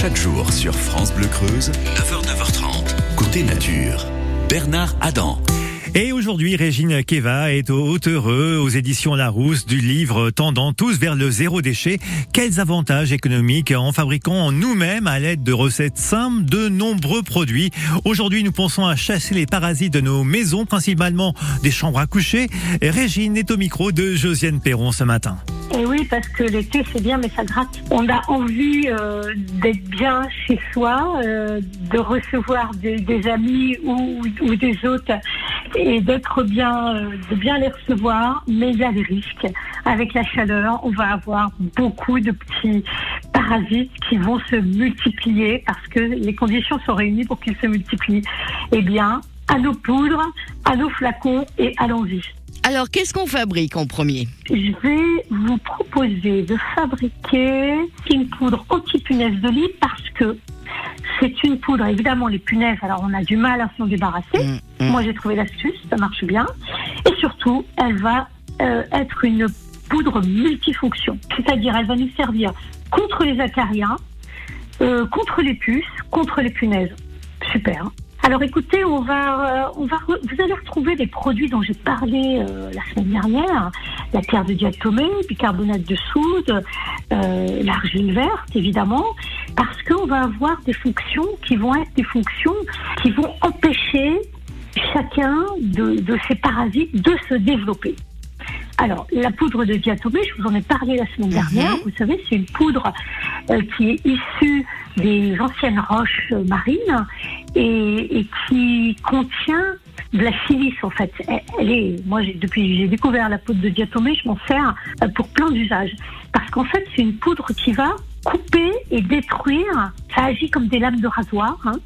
Chaque jour sur France Bleu Creuse, 9h, 9h30, côté nature. Bernard Adam. Et aujourd'hui, Régine Keva est au heureux aux éditions Larousse du livre Tendant tous vers le zéro déchet. Quels avantages économiques en fabriquant nous-mêmes à l'aide de recettes simples de nombreux produits? Aujourd'hui, nous pensons à chasser les parasites de nos maisons, principalement des chambres à coucher. Régine est au micro de Josiane Perron ce matin. Parce que l'été c'est bien, mais ça gratte. On a envie euh, d'être bien chez soi, euh, de recevoir des, amis ou, ou, des autres et d'être bien, euh, de bien les recevoir. Mais il y a des risques. Avec la chaleur, on va avoir beaucoup de petits parasites qui vont se multiplier parce que les conditions sont réunies pour qu'ils se multiplient. Eh bien, à nos poudres, à nos flacons et allons-y. Alors, qu'est-ce qu'on fabrique en premier? Je vais vous proposer de fabriquer une poudre anti-punaise de lit parce que c'est une poudre, évidemment, les punaises, alors on a du mal à s'en débarrasser. Mmh, mmh. Moi, j'ai trouvé l'astuce, ça marche bien. Et surtout, elle va euh, être une poudre multifonction. C'est-à-dire, elle va nous servir contre les acariens, euh, contre les puces, contre les punaises. Super. Alors écoutez, on va, euh, on va, re- vous allez retrouver des produits dont j'ai parlé euh, la semaine dernière, la terre de diatomée, bicarbonate de soude, euh, l'argile verte évidemment, parce qu'on va avoir des fonctions qui vont être des fonctions qui vont empêcher chacun de, de ces parasites de se développer. Alors, la poudre de diatomée, je vous en ai parlé la semaine dernière. Vous savez, c'est une poudre euh, qui est issue des anciennes roches marines et, et qui contient de la silice en fait. Elle, est, moi, j'ai- depuis j'ai découvert la poudre de diatomée, je m'en sers euh, pour plein d'usages. Parce qu'en fait, c'est une poudre qui va couper et détruire. Ça agit comme des lames de rasoir. hein.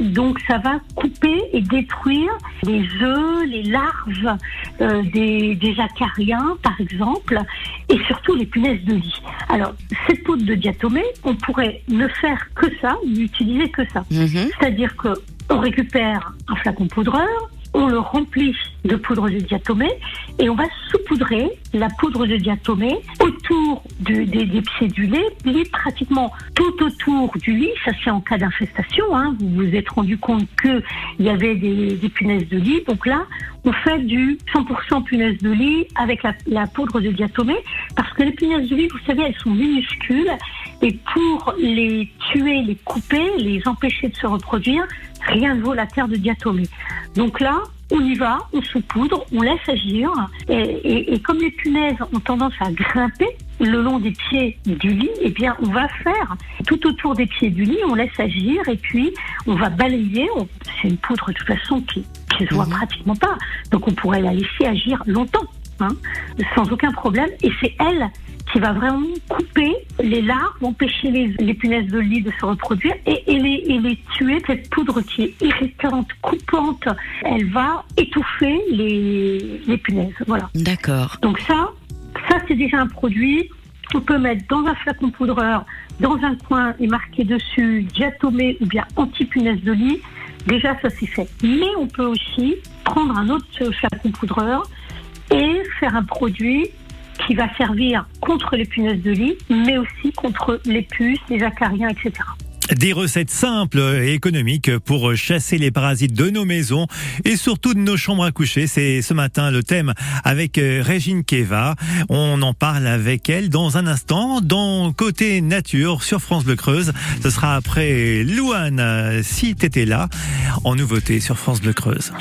Donc ça va couper et détruire les œufs, les larves euh, des, des acariens, par exemple, et surtout les punaises de lit. Alors, cette poudre de diatomée, on pourrait ne faire que ça, n'utiliser que ça. Mhm. C'est-à-dire que on récupère un flacon poudreur, on le remplit de poudre de diatomée et on va saupoudrer la poudre de diatomée autour des, des lit, lit pratiquement tout autour du lit. Ça c'est en cas d'infestation. Hein. Vous vous êtes rendu compte que il y avait des, punaises de lit. Donc là, on fait du 100% punaises de lit avec la poudre de diatomée parce que les punaises de lit, vous savez, elles sont minuscules et pour les tuer, les couper, les empêcher de se reproduire, rien ne vaut la terre de diatomée. Donc là, on y va, on saupoudre, on laisse agir. Et, et- et comme les punaises ont tendance à grimper le long des pieds du lit, eh bien, on va faire tout autour des pieds du lit, on laisse agir et puis on va balayer. C'est une poudre de toute façon qui qui se voit pratiquement pas. Donc on pourrait la laisser agir longtemps, hein, sans aucun problème. Et c'est elle qui va vraiment couper les larves, empêcher les, les punaises de lit de se reproduire et, et les, et les tuer. Cette poudre qui est irritante, coupante, elle va étouffer les, les punaises. Voilà. D'accord. Donc ça, ça c'est déjà un produit qu'on peut mettre dans un flacon poudreur, dans un coin et marquer dessus diatomée ou bien anti-punaise de lit. Déjà, ça c'est fait. Mais on peut aussi prendre un autre flacon poudreur et faire un produit qui va servir contre les punaises de lit, mais aussi contre les puces, les acariens, etc. Des recettes simples et économiques pour chasser les parasites de nos maisons et surtout de nos chambres à coucher. C'est ce matin le thème avec euh, Régine Keva. On en parle avec elle dans un instant dans Côté Nature sur France Bleu Creuse. Ce sera après Louane, euh, si t'étais là, en nouveauté sur France Bleu Creuse.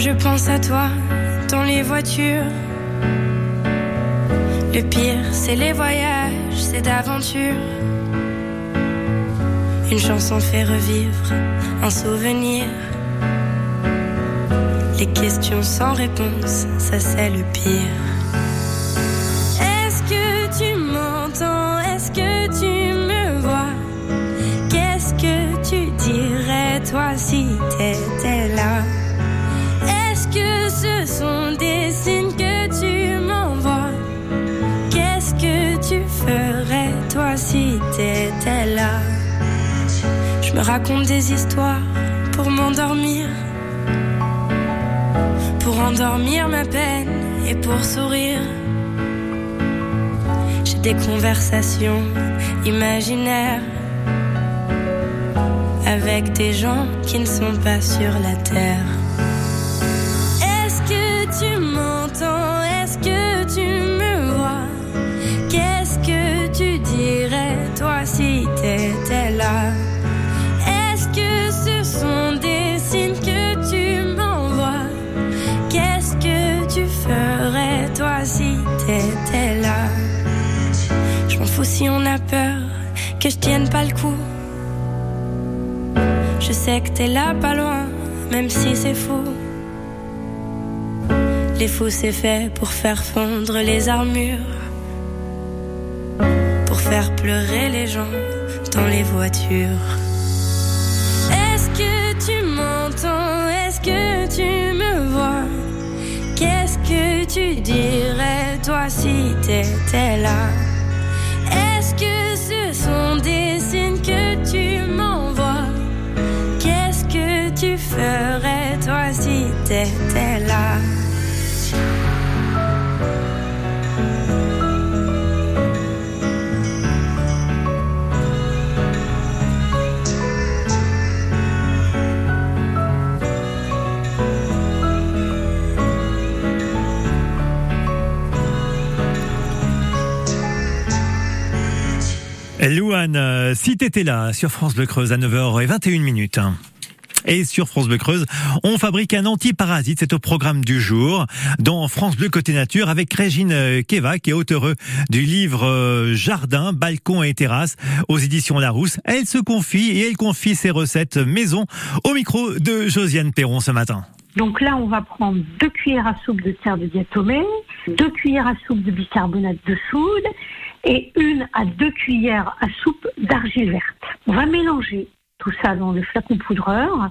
Je pense à toi dans les voitures. Le pire, c'est les voyages, c'est d'aventure. Une chanson fait revivre un souvenir. Les questions sans réponse, ça c'est le pire. Est-ce que tu m'entends? Est-ce que tu me vois? Qu'est-ce que tu dirais toi si t'étais là? Que ce sont des signes que tu m'envoies Qu'est-ce que tu ferais toi si t'étais là? Je me raconte des histoires pour m'endormir dormir ma peine et pour sourire. J'ai des conversations imaginaires avec des gens qui ne sont pas sur la terre. Tu m'entends? Est-ce que tu me vois? Qu'est-ce que tu dirais toi si t'étais là? Est-ce que ce sont des signes que tu m'envoies? Qu'est-ce que tu ferais toi si t'étais là? Je m'en fous si on a peur que je tienne pas le coup. Je sais que t'es là pas loin, même si c'est fou. Les fous c'est pour faire fondre les armures, pour faire pleurer les gens dans les voitures. Est-ce que tu m'entends? Est-ce que tu me vois? Qu'est-ce que tu dirais toi si t'étais là? Est-ce que ce sont des signes que tu m'envoies? Qu'est-ce que tu ferais toi si t'étais Louane, euh, si t'étais là sur France Bleu Creuse à 9h21 minutes. Et sur France Bleu Creuse, on fabrique un antiparasite. C'est au programme du jour dans France Bleu Côté Nature avec Régine euh, Keva, qui est auteure du livre euh, Jardin, balcon et terrasse aux éditions Larousse. Elle se confie et elle confie ses recettes maison au micro de Josiane Perron ce matin. Donc là, on va prendre deux cuillères à soupe de terre de diatomée, deux cuillères à soupe de bicarbonate de soude et une à deux cuillères à soupe d'argile verte. On va mélanger tout ça dans le flacon poudreur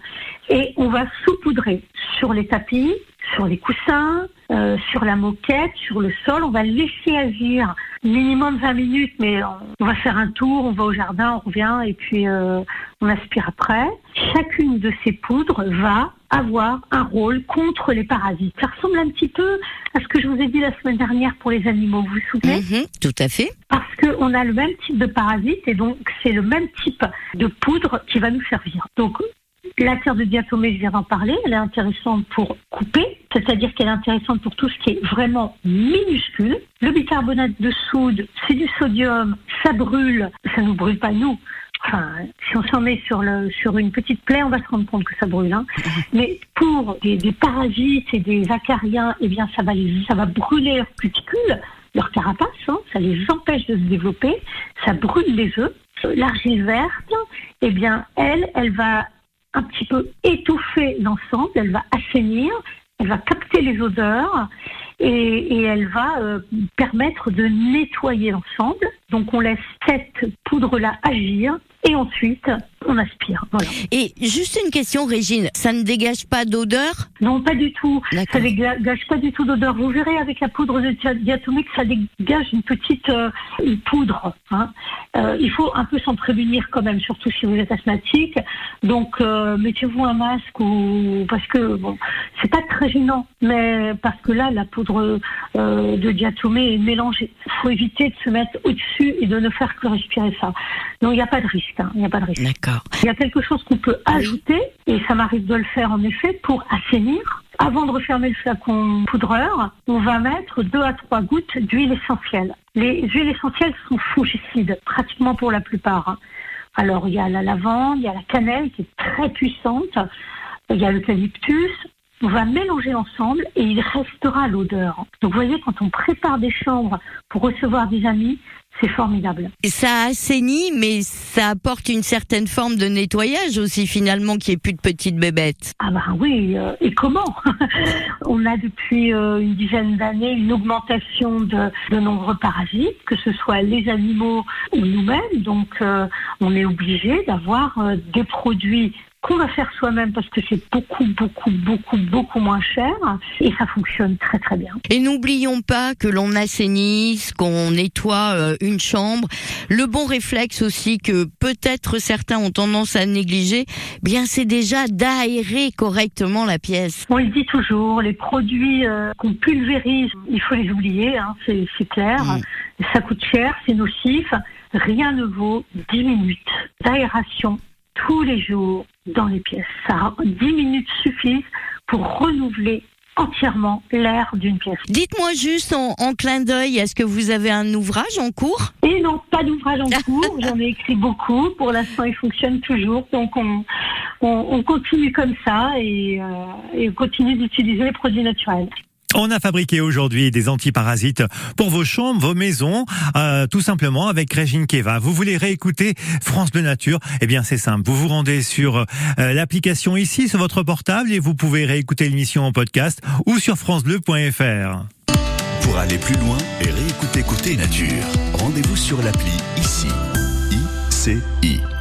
et on va saupoudrer sur les tapis, sur les coussins, euh, sur la moquette, sur le sol. On va laisser agir minimum 20 minutes, mais on va faire un tour, on va au jardin, on revient et puis euh, on aspire après. Chacune de ces poudres va avoir un rôle contre les parasites. Ça ressemble un petit peu à ce que je vous ai dit la semaine dernière pour les animaux, vous vous souvenez? Mhm, tout à fait. Parce qu'on a le même type de parasite et donc c'est le même type de poudre qui va nous servir. Donc la terre de diatomée, je viens d'en parler, elle est intéressante pour couper, c'est-à-dire qu'elle est intéressante pour tout ce qui est vraiment minuscule. Le bicarbonate de soude, c'est du sodium, ça brûle, ça nous brûle pas nous. Enfin, si on s'en met sur, le, sur une petite plaie, on va se rendre compte que ça brûle. Hein. Mais pour des, des parasites et des acariens, eh bien, ça va, les, ça va brûler leurs cuticules, leur carapace, hein, ça les empêche de se développer, ça brûle les œufs. L'argile verte, eh bien, elle, elle va un petit peu étouffer l'ensemble, elle va assainir, elle va capter les odeurs et, et elle va euh, permettre de nettoyer l'ensemble. Donc on laisse cette poudre-là agir et ensuite on aspire. Voilà. Et juste une question, Régine, ça ne dégage pas d'odeur? Non, pas du tout. Ça D'accord. dégage pas du tout d'odeur. Vous verrez avec la poudre de dia- diatomique, ça dégage une petite euh, une poudre. hein. Euh, il faut un peu s'en prévenir quand même, surtout si vous êtes asthmatique. Donc euh, mettez-vous un masque ou parce que bon, c'est pas très gênant, mais parce que là la poudre de diatomée est mélangée. Il faut éviter de se mettre au-dessus et de ne faire que respirer ça. Donc il n'y a pas de risque. hein. Il n'y a pas de risque. D'accord. Il y a quelque chose qu'on peut ajouter, et ça m'arrive de le faire en effet, pour assainir. Avant de refermer le flacon poudreur, on va mettre deux à trois gouttes d'huile essentielle. Les huiles essentielles sont fongicides, pratiquement pour la plupart. hein. Alors, il y a la lavande, il y a la cannelle qui est très puissante, il y a l'eucalyptus. On va mélanger ensemble et il restera l'odeur. Donc, vous voyez, quand on prépare des chambres pour recevoir des amis, c'est formidable. Et Ça assainit, mais ça apporte une certaine forme de nettoyage aussi finalement, qui est plus de petites bébêtes. Ah bah oui, euh, et comment On a depuis euh, une dizaine d'années une augmentation de, de nombreux parasites, que ce soit les animaux ou nous-mêmes. Donc euh, on est obligé d'avoir euh, des produits qu'on va faire soi-même parce que c'est beaucoup, beaucoup, beaucoup, beaucoup moins cher et ça fonctionne très, très bien. Et n'oublions pas que l'on assainisse, qu'on nettoie euh, une chambre. Le bon réflexe aussi que peut-être certains ont tendance à négliger, bien c'est déjà d'aérer correctement la pièce. On le dit toujours, les produits euh, qu'on pulvérise, il faut les oublier, hein, c'est c'est clair. Mm. Ça coûte cher, c'est nocif. Rien ne vaut 10 minutes d'aération tous les jours dans les pièces. Ça, 10 minutes suffisent pour renouveler entièrement l'air d'une pièce. Dites-moi juste en, en clin d'œil, est-ce que vous avez un ouvrage en cours? Et non, pas d'ouvrage en cours. J'en ai écrit beaucoup. Pour l'instant, il fonctionne toujours. Donc, on, on, on continue comme ça et, euh, et on continue d'utiliser les produits naturels. On a fabriqué aujourd'hui des antiparasites pour vos chambres, vos maisons, euh, tout simplement avec Régine Keva. Vous voulez réécouter France Bleu Nature? Eh bien, c'est simple. Vous vous rendez sur euh, l'application ici, sur votre portable, et vous pouvez réécouter l'émission en podcast ou sur francebleu.fr. Pour aller plus loin et réécouter Côté Nature, rendez-vous sur l'appli ICI. ICI.